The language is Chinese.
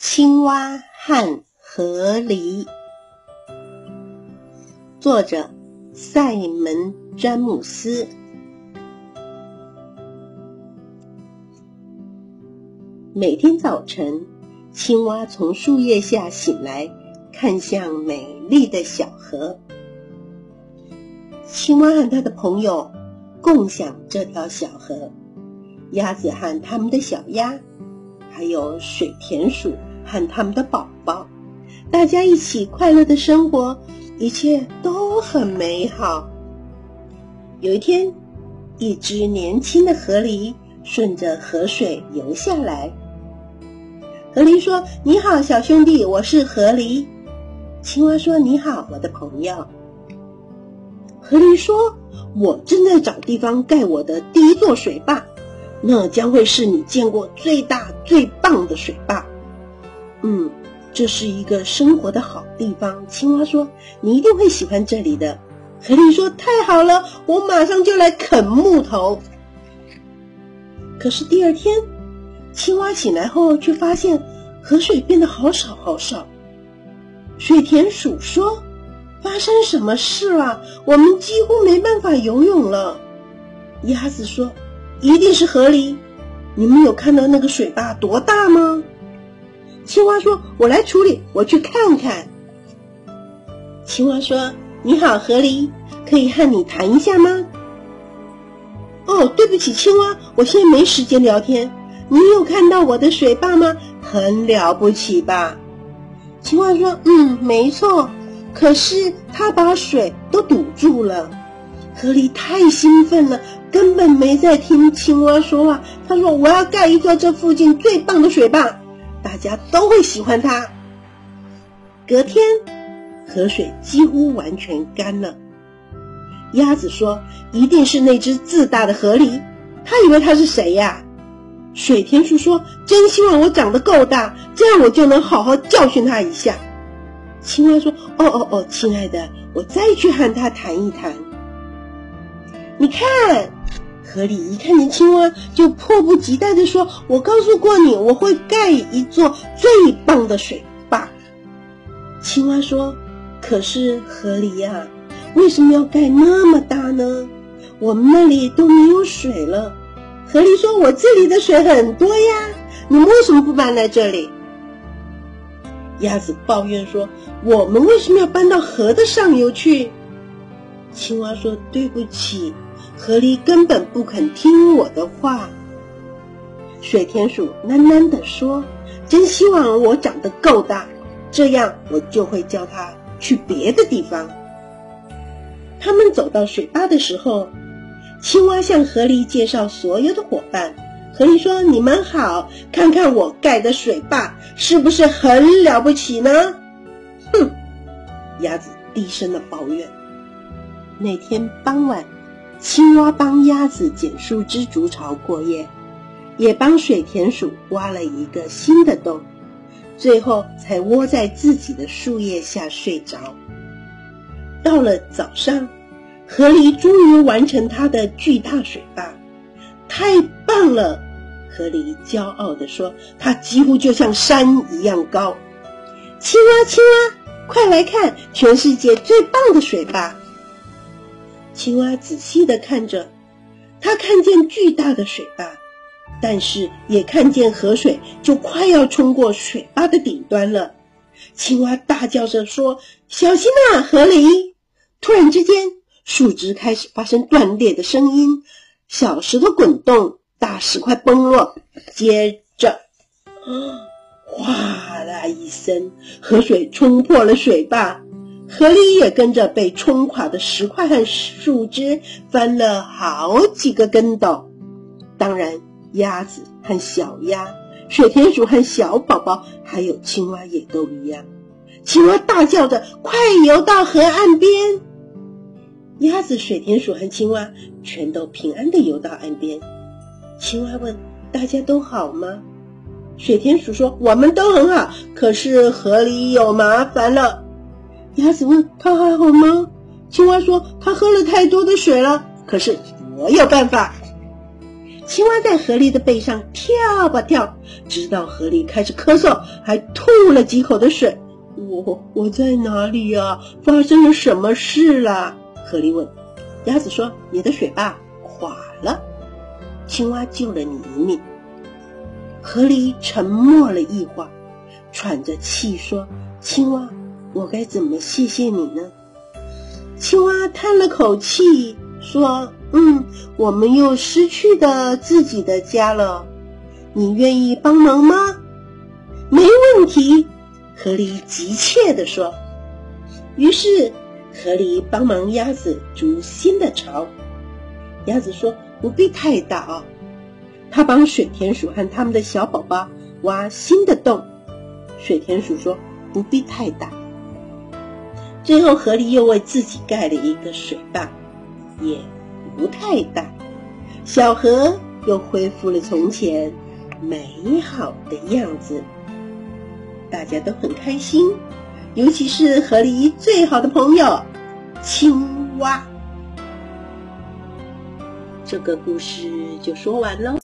青蛙和河狸，作者塞门詹姆斯。每天早晨，青蛙从树叶下醒来，看向美丽的小河。青蛙和他的朋友共享这条小河，鸭子和他们的小鸭，还有水田鼠。和他们的宝宝，大家一起快乐的生活，一切都很美好。有一天，一只年轻的河狸顺着河水游下来。河狸说：“你好，小兄弟，我是河狸。”青蛙说：“你好，我的朋友。”河狸说：“我正在找地方盖我的第一座水坝，那将会是你见过最大最棒的水坝。”嗯，这是一个生活的好地方。青蛙说：“你一定会喜欢这里的。”河狸说：“太好了，我马上就来啃木头。”可是第二天，青蛙醒来后却发现河水变得好少好少。水田鼠说：“发生什么事了？我们几乎没办法游泳了。”鸭子说：“一定是河狸。你们有看到那个水坝多大吗？”青蛙说：“我来处理，我去看看。”青蛙说：“你好，河狸，可以和你谈一下吗？”哦，对不起，青蛙，我现在没时间聊天。你有看到我的水坝吗？很了不起吧？青蛙说：“嗯，没错。可是它把水都堵住了。”河狸太兴奋了，根本没在听青蛙说话。他说：“我要盖一座这附近最棒的水坝。”大家都会喜欢它。隔天，河水几乎完全干了。鸭子说：“一定是那只自大的河狸，他以为他是谁呀？”水田鼠说：“真希望我长得够大，这样我就能好好教训他一下。”青蛙说：“哦哦哦，亲爱的，我再去和他谈一谈。”你看。河狸一看见青蛙，就迫不及待地说：“我告诉过你，我会盖一座最棒的水坝。”青蛙说：“可是河狸呀，为什么要盖那么大呢？我们那里都没有水了。”河狸说：“我这里的水很多呀，你们为什么不搬来这里？”鸭子抱怨说：“我们为什么要搬到河的上游去？”青蛙说：“对不起。”河狸根本不肯听我的话。水田鼠喃喃地说：“真希望我长得够大，这样我就会叫它去别的地方。”他们走到水坝的时候，青蛙向河狸介绍所有的伙伴。河狸说：“你们好，看看我盖的水坝是不是很了不起呢？”哼，鸭子低声的抱怨。那天傍晚。青蛙帮鸭子捡树枝筑巢过夜，也帮水田鼠挖了一个新的洞，最后才窝在自己的树叶下睡着。到了早上，河狸终于完成它的巨大水坝，太棒了！河狸骄傲地说：“它几乎就像山一样高。”青蛙，青蛙，快来看，全世界最棒的水坝！青蛙仔细地看着，它看见巨大的水坝，但是也看见河水就快要冲过水坝的顶端了。青蛙大叫着说：“小心啊，河狸！”突然之间，树枝开始发生断裂的声音，小石头滚动，大石块崩落，接着，哗啦一声，河水冲破了水坝。河狸也跟着被冲垮的石块和树枝翻了好几个跟斗。当然，鸭子和小鸭、水田鼠和小宝宝，还有青蛙也都一样。青蛙大叫着：“快游到河岸边！”鸭子、水田鼠和青蛙全都平安地游到岸边。青蛙问：“大家都好吗？”水田鼠说：“我们都很好，可是河里有麻烦了。”鸭子问他还好吗？青蛙说他喝了太多的水了。可是我有办法。青蛙在河狸的背上跳吧跳，直到河狸开始咳嗽，还吐了几口的水。我我在哪里呀？发生了什么事了？河狸问。鸭子说：“你的水坝垮了，青蛙救了你一命。”河狸沉默了一会儿，喘着气说：“青蛙，我该怎么谢谢你呢？”青蛙叹了口气说。嗯，我们又失去的自己的家了。你愿意帮忙吗？没问题，河狸急切地说。于是，河狸帮忙鸭子筑新的巢。鸭子说：“不必太大啊。”他帮水田鼠和他们的小宝宝挖新的洞。水田鼠说：“不必太大。”最后，河狸又为自己盖了一个水坝，也。不太大，小河又恢复了从前美好的样子，大家都很开心，尤其是河狸最好的朋友青蛙。这个故事就说完了。